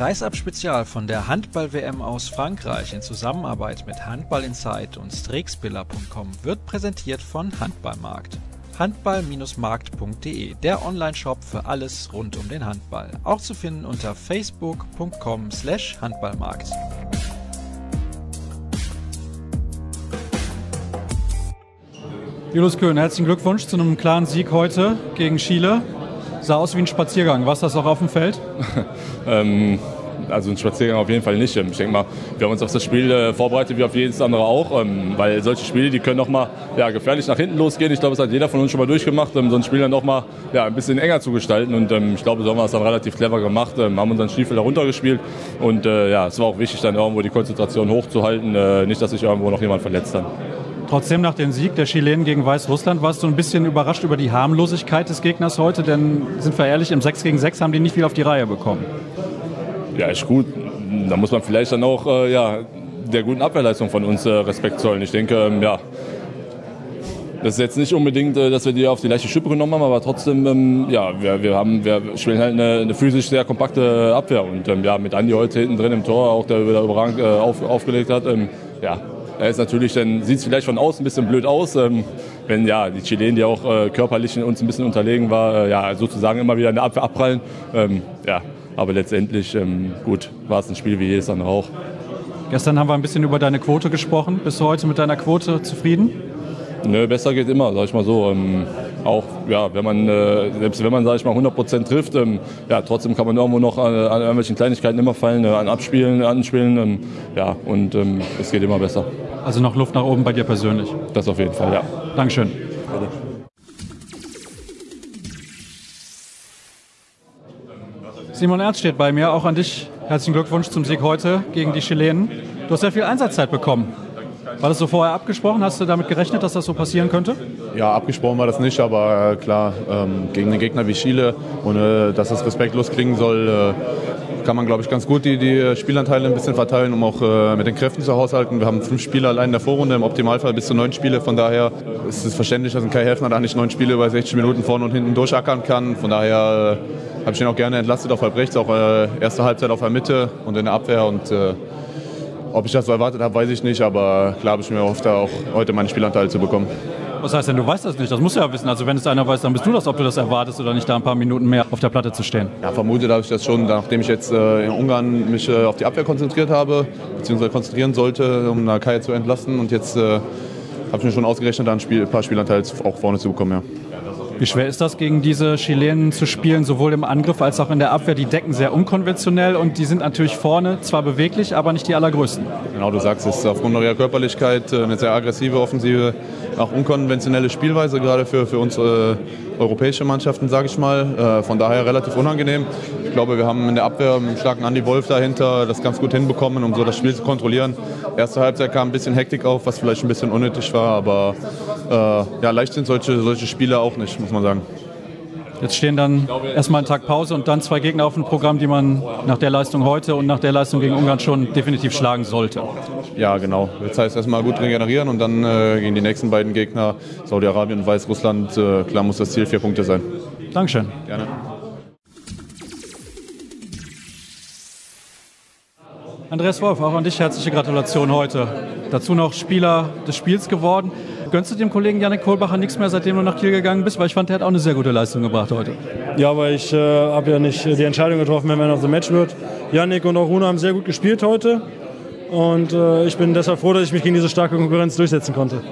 Kreisab Spezial von der Handball-WM aus Frankreich in Zusammenarbeit mit Handball Insight und Strixbiller.com wird präsentiert von Handballmarkt. Handball-markt.de, der Online-Shop für alles rund um den Handball. Auch zu finden unter facebook.com slash Handballmarkt. Julius Köhn, herzlichen Glückwunsch zu einem klaren Sieg heute gegen Chile. Sah aus wie ein Spaziergang. War das auch auf dem Feld? ähm, also ein Spaziergang auf jeden Fall nicht. Ich denke mal, wir haben uns auf das Spiel äh, vorbereitet wie auf jedes andere auch, ähm, weil solche Spiele, die können noch mal ja, gefährlich nach hinten losgehen. Ich glaube, das hat jeder von uns schon mal durchgemacht, ähm, so ein Spiel dann noch mal ja, ein bisschen enger zu gestalten. Und ähm, ich glaube, so haben wir es dann relativ clever gemacht, ähm, haben unseren Stiefel da runtergespielt. Und äh, ja, es war auch wichtig, dann irgendwo die Konzentration hochzuhalten, äh, nicht, dass sich irgendwo noch jemand verletzt hat. Trotzdem nach dem Sieg der Chilenen gegen Weißrussland warst du ein bisschen überrascht über die Harmlosigkeit des Gegners heute, denn sind wir ehrlich, im 6 gegen 6 haben die nicht viel auf die Reihe bekommen. Ja, ist gut. Da muss man vielleicht dann auch äh, ja, der guten Abwehrleistung von uns äh, Respekt zollen. Ich denke, ähm, ja, das ist jetzt nicht unbedingt, äh, dass wir die auf die leichte Schippe genommen haben, aber trotzdem, ähm, ja, wir, wir, haben, wir spielen halt eine, eine physisch sehr kompakte Abwehr. Und ähm, ja, mit Andi heute hinten drin im Tor, auch der wieder überragend äh, auf, aufgelegt hat, ähm, ja, er ist natürlich, dann sieht es vielleicht von außen ein bisschen blöd aus, ähm, wenn ja die Chilenen, die auch äh, körperlich uns ein bisschen unterlegen war, äh, ja sozusagen immer wieder in der Abwehr abprallen. Ähm, ja, aber letztendlich ähm, gut war es ein Spiel wie jedes andere auch. Gestern haben wir ein bisschen über deine Quote gesprochen. Bist du heute mit deiner Quote zufrieden? Nö, besser geht immer, sag ich mal so. Ähm, auch, ja, wenn man, äh, selbst wenn man, sag ich mal, 100% trifft, ähm, ja, trotzdem kann man irgendwo noch an, an irgendwelchen Kleinigkeiten immer fallen, äh, an Abspielen, Anspielen, ähm, ja, und ähm, es geht immer besser. Also noch Luft nach oben bei dir persönlich? Das auf jeden Fall, ja. Dankeschön. Bitte. Simon Ernst steht bei mir, auch an dich. Herzlichen Glückwunsch zum Sieg heute gegen die Chilenen. Du hast ja viel Einsatzzeit bekommen. War das so vorher abgesprochen? Hast du damit gerechnet, dass das so passieren könnte? Ja, abgesprochen war das nicht, aber äh, klar, ähm, gegen einen Gegner wie Chile, ohne dass das respektlos klingen soll, äh, kann man, glaube ich, ganz gut die, die Spielanteile ein bisschen verteilen, um auch äh, mit den Kräften zu haushalten. Wir haben fünf Spiele allein in der Vorrunde, im Optimalfall bis zu neun Spiele. Von daher ist es verständlich, dass ein Kai Helfner da nicht neun Spiele bei 60 Minuten vorne und hinten durchackern kann. Von daher äh, habe ich ihn auch gerne entlastet auf halb rechts, auch äh, erste Halbzeit auf der Mitte und in der Abwehr. Und äh, ob ich das so erwartet habe, weiß ich nicht, aber klar habe ich mir erhofft, auch heute meinen Spielanteil zu bekommen. Was heißt denn, du weißt das nicht? Das musst du ja wissen. Also wenn es einer weiß, dann bist du das, ob du das erwartest oder nicht, da ein paar Minuten mehr auf der Platte zu stehen. Ja, vermutet habe ich das schon, nachdem ich jetzt äh, in Ungarn mich äh, auf die Abwehr konzentriert habe, beziehungsweise konzentrieren sollte, um Nakai zu entlasten. Und jetzt äh, habe ich mir schon ausgerechnet, da ein, Spiel, ein paar Spielanteile auch vorne zu bekommen. Ja. Wie schwer ist das, gegen diese Chilenen zu spielen, sowohl im Angriff als auch in der Abwehr? Die decken sehr unkonventionell und die sind natürlich vorne zwar beweglich, aber nicht die allergrößten. Genau, du sagst es, aufgrund ihrer Körperlichkeit äh, eine sehr aggressive Offensive, auch unkonventionelle Spielweise, gerade für, für unsere europäische Mannschaften, sage ich mal. Äh, von daher relativ unangenehm. Ich glaube, wir haben in der Abwehr einen starken Andy Wolf dahinter das ganz gut hinbekommen, um so das Spiel zu kontrollieren. Erste Halbzeit kam ein bisschen Hektik auf, was vielleicht ein bisschen unnötig war, aber äh, ja, leicht sind solche, solche Spiele auch nicht, muss man sagen. Jetzt stehen dann erstmal einen Tag Pause und dann zwei Gegner auf dem Programm, die man nach der Leistung heute und nach der Leistung gegen Ungarn schon definitiv schlagen sollte. Ja, genau. Jetzt heißt erstmal gut regenerieren und dann äh, gegen die nächsten beiden Gegner, Saudi-Arabien und Weißrussland, äh, klar muss das Ziel vier Punkte sein. Dankeschön. Gerne. Andreas Wolf, auch an dich herzliche Gratulation heute. Dazu noch Spieler des Spiels geworden. Gönnst du dem Kollegen Janik Kohlbacher nichts mehr, seitdem du nach Kiel gegangen bist? Weil ich fand, der hat auch eine sehr gute Leistung gebracht heute. Ja, aber ich äh, habe ja nicht die Entscheidung getroffen, wer Man of the Match wird. Janik und auch Runa haben sehr gut gespielt heute. Und äh, ich bin deshalb froh, dass ich mich gegen diese starke Konkurrenz durchsetzen konnte.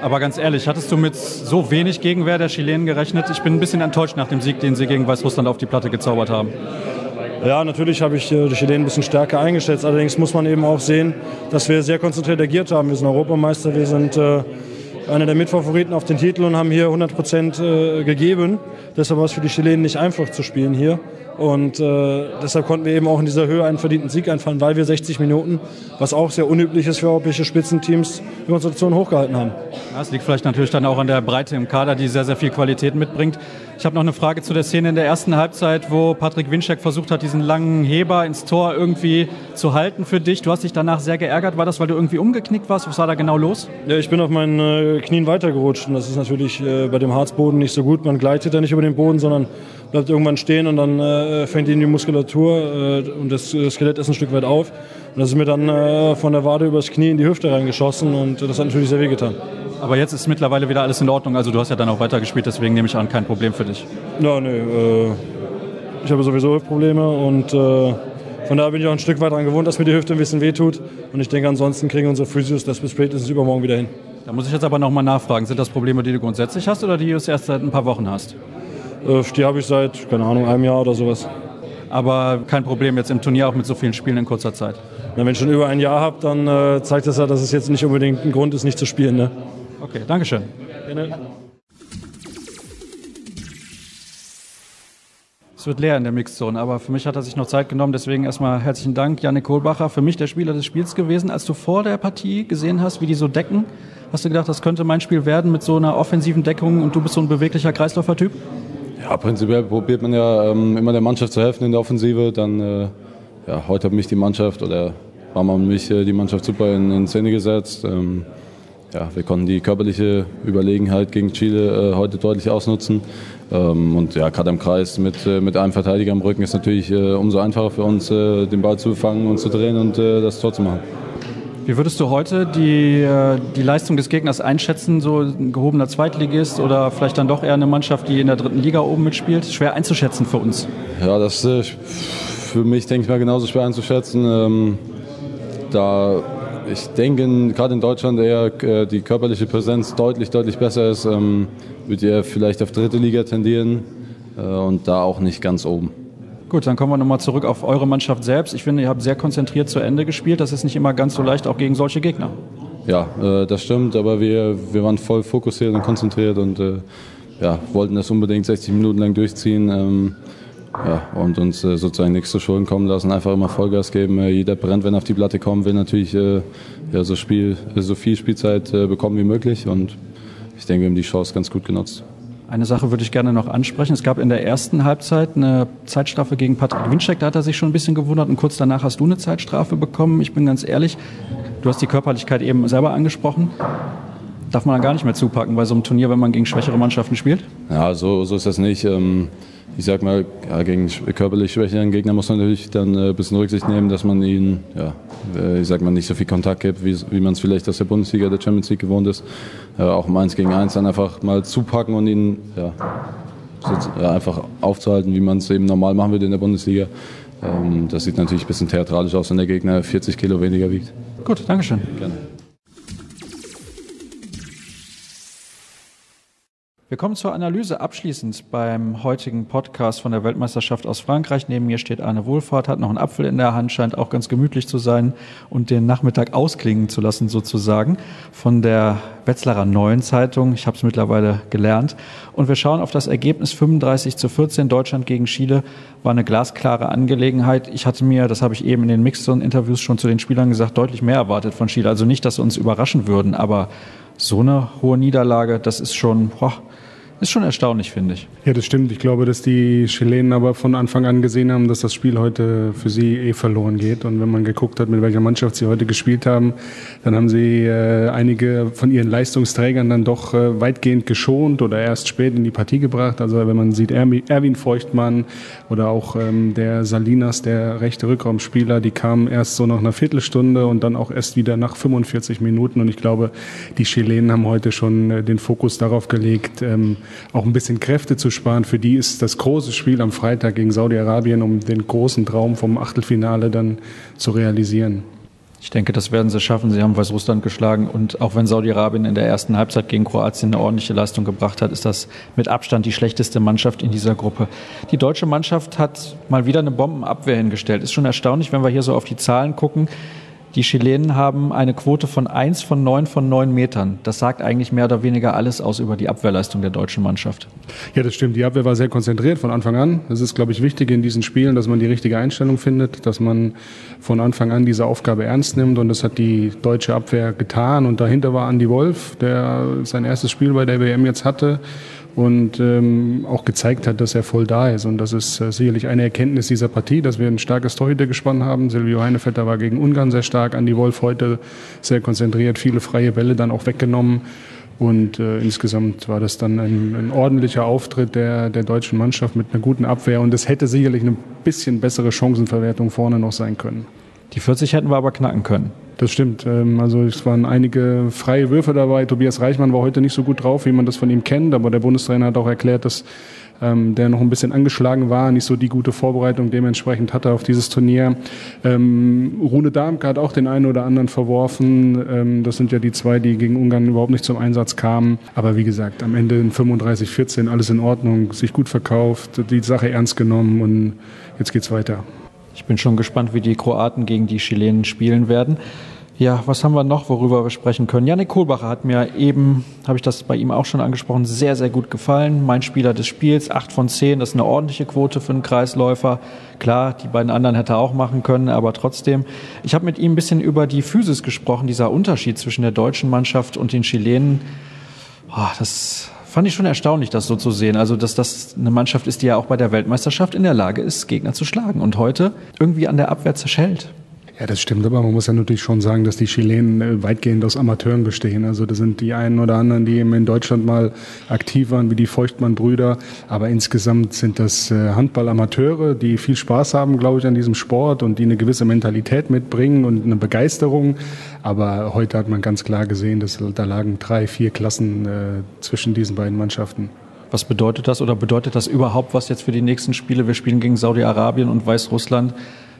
Aber ganz ehrlich, hattest du mit so wenig Gegenwehr der Chilenen gerechnet? Ich bin ein bisschen enttäuscht nach dem Sieg, den sie gegen Weißrussland auf die Platte gezaubert haben. Ja, natürlich habe ich äh, die Chilenen ein bisschen stärker eingeschätzt. Allerdings muss man eben auch sehen, dass wir sehr konzentriert agiert haben. Wir sind Europameister, wir sind äh, einer der Mitfavoriten auf den Titel und haben hier 100 Prozent äh, gegeben. Deshalb war es für die Chilenen nicht einfach zu spielen hier. Und äh, deshalb konnten wir eben auch in dieser Höhe einen verdienten Sieg einfahren, weil wir 60 Minuten, was auch sehr unüblich ist für europäische Spitzenteams, die Konstellation hochgehalten haben. Das liegt vielleicht natürlich dann auch an der Breite im Kader, die sehr, sehr viel Qualität mitbringt. Ich habe noch eine Frage zu der Szene in der ersten Halbzeit, wo Patrick Winczek versucht hat, diesen langen Heber ins Tor irgendwie zu halten für dich. Du hast dich danach sehr geärgert. War das, weil du irgendwie umgeknickt warst? Was war da genau los? Ja, ich bin auf meinen äh, Knien weitergerutscht und das ist natürlich äh, bei dem Harzboden nicht so gut. Man gleitet ja nicht über den Boden, sondern bleibt irgendwann stehen und dann äh, fängt ihn die Muskulatur äh, und das äh, Skelett ist ein Stück weit auf. Und das ist mir dann äh, von der Wade übers Knie in die Hüfte reingeschossen und das hat natürlich sehr weh getan. Aber jetzt ist mittlerweile wieder alles in Ordnung. Also du hast ja dann auch weitergespielt, deswegen nehme ich an, kein Problem für dich. Ja, nee. Äh, ich habe sowieso Hüftprobleme und äh, von daher bin ich auch ein Stück weit daran gewohnt, dass mir die Hüfte ein bisschen wehtut. Und ich denke, ansonsten kriegen unsere Physios das bis spätestens übermorgen wieder hin. Da muss ich jetzt aber nochmal nachfragen. Sind das Probleme, die du grundsätzlich hast oder die du erst seit ein paar Wochen hast? Äh, die habe ich seit, keine Ahnung, einem Jahr oder sowas. Aber kein Problem jetzt im Turnier auch mit so vielen Spielen in kurzer Zeit. Na, wenn ich schon über ein Jahr habe, dann äh, zeigt das ja, dass es jetzt nicht unbedingt ein Grund ist, nicht zu spielen. Ne? Okay, Dankeschön. Gerne. Es wird leer in der Mixzone, aber für mich hat er sich noch Zeit genommen. Deswegen erstmal herzlichen Dank, Janik Kohlbacher. Für mich der Spieler des Spiels gewesen. Als du vor der Partie gesehen hast, wie die so decken, hast du gedacht, das könnte mein Spiel werden mit so einer offensiven Deckung und du bist so ein beweglicher Kreisläufer-Typ? Ja, prinzipiell probiert man ja ähm, immer der Mannschaft zu helfen in der Offensive. Dann, äh, ja, heute hat mich die Mannschaft oder haben mich äh, die Mannschaft super in, in Szene gesetzt. Ähm, ja, wir konnten die körperliche Überlegenheit gegen Chile äh, heute deutlich ausnutzen. Ähm, und ja, gerade im Kreis mit, äh, mit einem Verteidiger am Rücken ist natürlich äh, umso einfacher für uns, äh, den Ball zu fangen und zu drehen und äh, das Tor zu machen. Wie würdest du heute die, äh, die Leistung des Gegners einschätzen? So ein gehobener Zweitligist oder vielleicht dann doch eher eine Mannschaft, die in der dritten Liga oben mitspielt? Schwer einzuschätzen für uns. Ja, das ist für mich, denke ich mal, genauso schwer einzuschätzen. Ähm, da ich denke, gerade in Deutschland eher äh, die körperliche Präsenz deutlich, deutlich besser ist, ähm, wird ihr vielleicht auf dritte Liga tendieren äh, und da auch nicht ganz oben. Gut, dann kommen wir nochmal zurück auf eure Mannschaft selbst. Ich finde, ihr habt sehr konzentriert zu Ende gespielt. Das ist nicht immer ganz so leicht, auch gegen solche Gegner. Ja, äh, das stimmt, aber wir, wir waren voll fokussiert und konzentriert und äh, ja, wollten das unbedingt 60 Minuten lang durchziehen. Ähm, ja, und uns äh, sozusagen nichts zu Schulden kommen lassen, einfach immer Vollgas geben. Äh, jeder brennt, wenn er auf die Platte kommen will, natürlich äh, ja, so, Spiel, so viel Spielzeit äh, bekommen wie möglich. Und ich denke, wir haben die Chance ganz gut genutzt. Eine Sache würde ich gerne noch ansprechen. Es gab in der ersten Halbzeit eine Zeitstrafe gegen Patrick Winczek. Da hat er sich schon ein bisschen gewundert. Und kurz danach hast du eine Zeitstrafe bekommen. Ich bin ganz ehrlich, du hast die Körperlichkeit eben selber angesprochen. Darf man dann gar nicht mehr zupacken bei so einem Turnier, wenn man gegen schwächere Mannschaften spielt? Ja, so, so ist das nicht. Ähm ich sag mal, ja, gegen körperlich schwächeren Gegner muss man natürlich dann äh, ein bisschen Rücksicht nehmen, dass man ihnen, ja, äh, ich sag mal, nicht so viel Kontakt gibt, wie, wie man es vielleicht aus der Bundesliga, der Champions League gewohnt ist. Äh, auch um eins gegen eins dann einfach mal zupacken und ihn ja, so, ja, einfach aufzuhalten, wie man es eben normal machen würde in der Bundesliga. Ähm, das sieht natürlich ein bisschen theatralisch aus, wenn der Gegner 40 Kilo weniger wiegt. Gut, Dankeschön. Gerne. Wir kommen zur Analyse abschließend beim heutigen Podcast von der Weltmeisterschaft aus Frankreich. Neben mir steht Arne Wohlfahrt, hat noch einen Apfel in der Hand, scheint auch ganz gemütlich zu sein und den Nachmittag ausklingen zu lassen sozusagen von der Wetzlarer Neuen Zeitung. Ich habe es mittlerweile gelernt. Und wir schauen auf das Ergebnis 35 zu 14 Deutschland gegen Chile. War eine glasklare Angelegenheit. Ich hatte mir, das habe ich eben in den Mixzone-Interviews schon zu den Spielern gesagt, deutlich mehr erwartet von Chile. Also nicht, dass sie uns überraschen würden, aber so eine hohe Niederlage, das ist schon, boah, ist schon erstaunlich, finde ich. Ja, das stimmt. Ich glaube, dass die Chilenen aber von Anfang an gesehen haben, dass das Spiel heute für sie eh verloren geht. Und wenn man geguckt hat, mit welcher Mannschaft sie heute gespielt haben, dann haben sie äh, einige von ihren Leistungsträgern dann doch äh, weitgehend geschont oder erst spät in die Partie gebracht. Also wenn man sieht, Erwin Feuchtmann oder auch ähm, der Salinas, der rechte Rückraumspieler, die kamen erst so nach einer Viertelstunde und dann auch erst wieder nach 45 Minuten. Und ich glaube, die Chilenen haben heute schon äh, den Fokus darauf gelegt, ähm, auch ein bisschen Kräfte zu sparen. Für die ist das große Spiel am Freitag gegen Saudi-Arabien, um den großen Traum vom Achtelfinale dann zu realisieren. Ich denke, das werden sie schaffen. Sie haben Weißrussland geschlagen und auch wenn Saudi-Arabien in der ersten Halbzeit gegen Kroatien eine ordentliche Leistung gebracht hat, ist das mit Abstand die schlechteste Mannschaft in dieser Gruppe. Die deutsche Mannschaft hat mal wieder eine Bombenabwehr hingestellt. Ist schon erstaunlich, wenn wir hier so auf die Zahlen gucken. Die Chilenen haben eine Quote von 1 von 9 von 9 Metern. Das sagt eigentlich mehr oder weniger alles aus über die Abwehrleistung der deutschen Mannschaft. Ja, das stimmt. Die Abwehr war sehr konzentriert von Anfang an. Das ist, glaube ich, wichtig in diesen Spielen, dass man die richtige Einstellung findet, dass man von Anfang an diese Aufgabe ernst nimmt. Und das hat die deutsche Abwehr getan. Und dahinter war Andy Wolf, der sein erstes Spiel bei der WM jetzt hatte und ähm, auch gezeigt hat, dass er voll da ist. Und das ist äh, sicherlich eine Erkenntnis dieser Partie, dass wir ein starkes Torhütergespann haben. Silvio Heinevetter war gegen Ungarn sehr stark, Andi Wolf heute sehr konzentriert, viele freie Bälle dann auch weggenommen. Und äh, insgesamt war das dann ein, ein ordentlicher Auftritt der, der deutschen Mannschaft mit einer guten Abwehr. Und es hätte sicherlich eine bisschen bessere Chancenverwertung vorne noch sein können. Die 40 hätten wir aber knacken können. Das stimmt. Ähm, also es waren einige freie Würfe dabei. Tobias Reichmann war heute nicht so gut drauf, wie man das von ihm kennt. Aber der Bundestrainer hat auch erklärt, dass ähm, der noch ein bisschen angeschlagen war, nicht so die gute Vorbereitung dementsprechend hatte auf dieses Turnier. Ähm, Rune Darmke hat auch den einen oder anderen verworfen. Ähm, das sind ja die zwei, die gegen Ungarn überhaupt nicht zum Einsatz kamen. Aber wie gesagt, am Ende in 35-14 alles in Ordnung, sich gut verkauft, die Sache ernst genommen und jetzt geht's weiter. Ich bin schon gespannt, wie die Kroaten gegen die Chilenen spielen werden. Ja, was haben wir noch, worüber wir sprechen können? Janik Kohlbacher hat mir eben, habe ich das bei ihm auch schon angesprochen, sehr, sehr gut gefallen. Mein Spieler des Spiels, 8 von 10, das ist eine ordentliche Quote für einen Kreisläufer. Klar, die beiden anderen hätte er auch machen können, aber trotzdem. Ich habe mit ihm ein bisschen über die Physis gesprochen, dieser Unterschied zwischen der deutschen Mannschaft und den Chilenen. Oh, das fand ich schon erstaunlich, das so zu sehen. Also, dass das eine Mannschaft ist, die ja auch bei der Weltmeisterschaft in der Lage ist, Gegner zu schlagen und heute irgendwie an der Abwehr zerschellt. Ja, das stimmt, aber man muss ja natürlich schon sagen, dass die Chilenen äh, weitgehend aus Amateuren bestehen. Also das sind die einen oder anderen, die eben in Deutschland mal aktiv waren, wie die Feuchtmann-Brüder. Aber insgesamt sind das äh, Handball-Amateure, die viel Spaß haben, glaube ich, an diesem Sport und die eine gewisse Mentalität mitbringen und eine Begeisterung. Aber heute hat man ganz klar gesehen, dass da lagen drei, vier Klassen äh, zwischen diesen beiden Mannschaften. Was bedeutet das oder bedeutet das überhaupt was jetzt für die nächsten Spiele? Wir spielen gegen Saudi-Arabien und Weißrussland.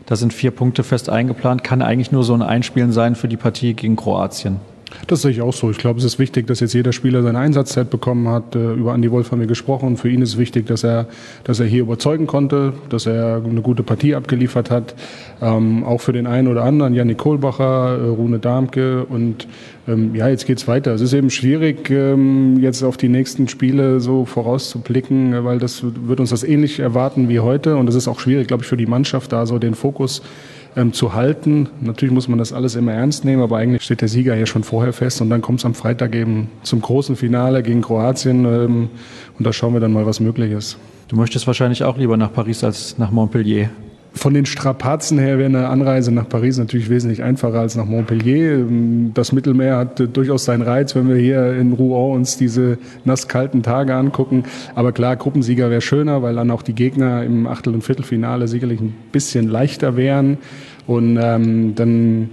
Da sind vier Punkte fest eingeplant. Kann eigentlich nur so ein Einspielen sein für die Partie gegen Kroatien. Das sehe ich auch so. Ich glaube, es ist wichtig, dass jetzt jeder Spieler seine Einsatzzeit bekommen hat. Äh, über Andi Wolf haben wir gesprochen. Für ihn ist wichtig, dass er, dass er hier überzeugen konnte, dass er eine gute Partie abgeliefert hat. Ähm, auch für den einen oder anderen, Janik Kohlbacher, äh, Rune Darmke und ähm, ja, jetzt geht's weiter. Es ist eben schwierig, ähm, jetzt auf die nächsten Spiele so vorauszublicken, weil das wird uns das ähnlich erwarten wie heute. Und es ist auch schwierig, glaube ich, für die Mannschaft da so den Fokus ähm, zu halten. Natürlich muss man das alles immer ernst nehmen, aber eigentlich steht der Sieger ja schon vorher fest und dann kommt es am Freitag eben zum großen Finale gegen Kroatien ähm, und da schauen wir dann mal, was möglich ist. Du möchtest wahrscheinlich auch lieber nach Paris als nach Montpellier. Von den Strapazen her wäre eine Anreise nach Paris natürlich wesentlich einfacher als nach Montpellier. Das Mittelmeer hat durchaus seinen Reiz, wenn wir hier in Rouen uns diese nasskalten Tage angucken. Aber klar, Gruppensieger wäre schöner, weil dann auch die Gegner im Achtel- und Viertelfinale sicherlich ein bisschen leichter wären. Und ähm, dann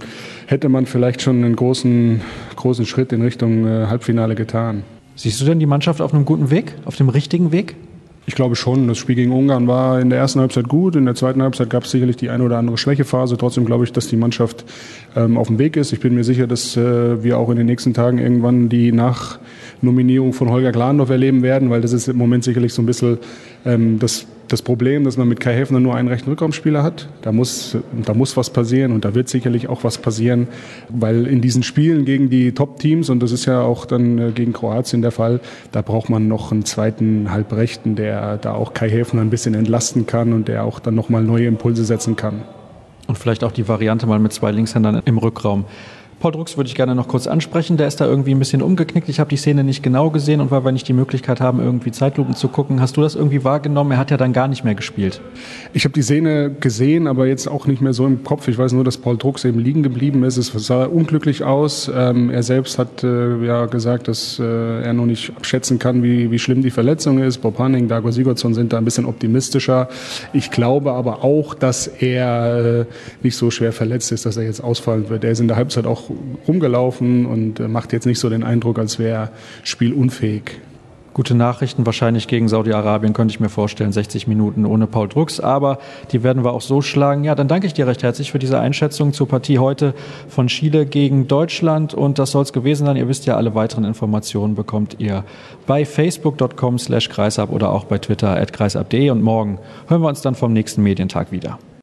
hätte man vielleicht schon einen großen, großen Schritt in Richtung äh, Halbfinale getan. Siehst du denn die Mannschaft auf einem guten Weg, auf dem richtigen Weg? Ich glaube schon. Das Spiel gegen Ungarn war in der ersten Halbzeit gut. In der zweiten Halbzeit gab es sicherlich die eine oder andere Schwächephase. Trotzdem glaube ich, dass die Mannschaft ähm, auf dem Weg ist. Ich bin mir sicher, dass äh, wir auch in den nächsten Tagen irgendwann die Nachnominierung von Holger Glandorf erleben werden, weil das ist im Moment sicherlich so ein bisschen ähm, das das Problem, dass man mit Kai Häfner nur einen rechten Rückraumspieler hat. Da muss, da muss was passieren und da wird sicherlich auch was passieren, weil in diesen Spielen gegen die Top-Teams, und das ist ja auch dann äh, gegen Kroatien der Fall, da braucht man noch einen zweiten Halbrechten, der da auch Kai Häfner ein bisschen entlasten kann und der auch dann nochmal neue Impulse setzen kann. Und vielleicht auch die Variante mal mit zwei Linkshändern im Rückraum. Paul Drucks würde ich gerne noch kurz ansprechen. Der ist da irgendwie ein bisschen umgeknickt. Ich habe die Szene nicht genau gesehen und weil wir nicht die Möglichkeit haben, irgendwie Zeitlupen zu gucken, hast du das irgendwie wahrgenommen? Er hat ja dann gar nicht mehr gespielt. Ich habe die Szene gesehen, aber jetzt auch nicht mehr so im Kopf. Ich weiß nur, dass Paul Drucks eben liegen geblieben ist. Es sah unglücklich aus. Ähm, er selbst hat äh, ja gesagt, dass äh, er noch nicht abschätzen kann, wie, wie schlimm die Verletzung ist. Bob Hanning, Dago Sigurdsson sind da ein bisschen optimistischer. Ich glaube aber auch, dass er äh, nicht so schwer verletzt ist, dass er jetzt ausfallen wird. Er ist in der Halbzeit auch rumgelaufen und äh, macht jetzt nicht so den Eindruck, als wäre er spielunfähig. Gute Nachrichten wahrscheinlich gegen Saudi-Arabien, könnte ich mir vorstellen. 60 Minuten ohne Paul Drucks, aber die werden wir auch so schlagen. Ja, dann danke ich dir recht herzlich für diese Einschätzung zur Partie heute von Chile gegen Deutschland. Und das soll es gewesen sein. Ihr wisst ja, alle weiteren Informationen bekommt ihr bei facebook.com slash kreisab oder auch bei Twitter at kreisab.de. Und morgen hören wir uns dann vom nächsten Medientag wieder.